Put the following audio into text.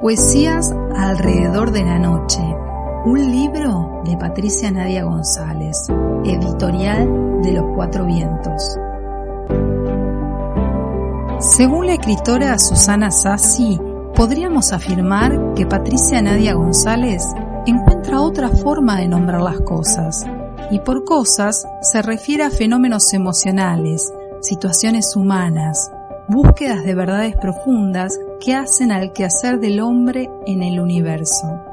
Poesías alrededor de la noche. Un libro de Patricia Nadia González, editorial de los Cuatro Vientos. Según la escritora Susana Sassi, podríamos afirmar que Patricia Nadia González encuentra otra forma de nombrar las cosas, y por cosas se refiere a fenómenos emocionales, situaciones humanas, búsquedas de verdades profundas que hacen al quehacer del hombre en el universo.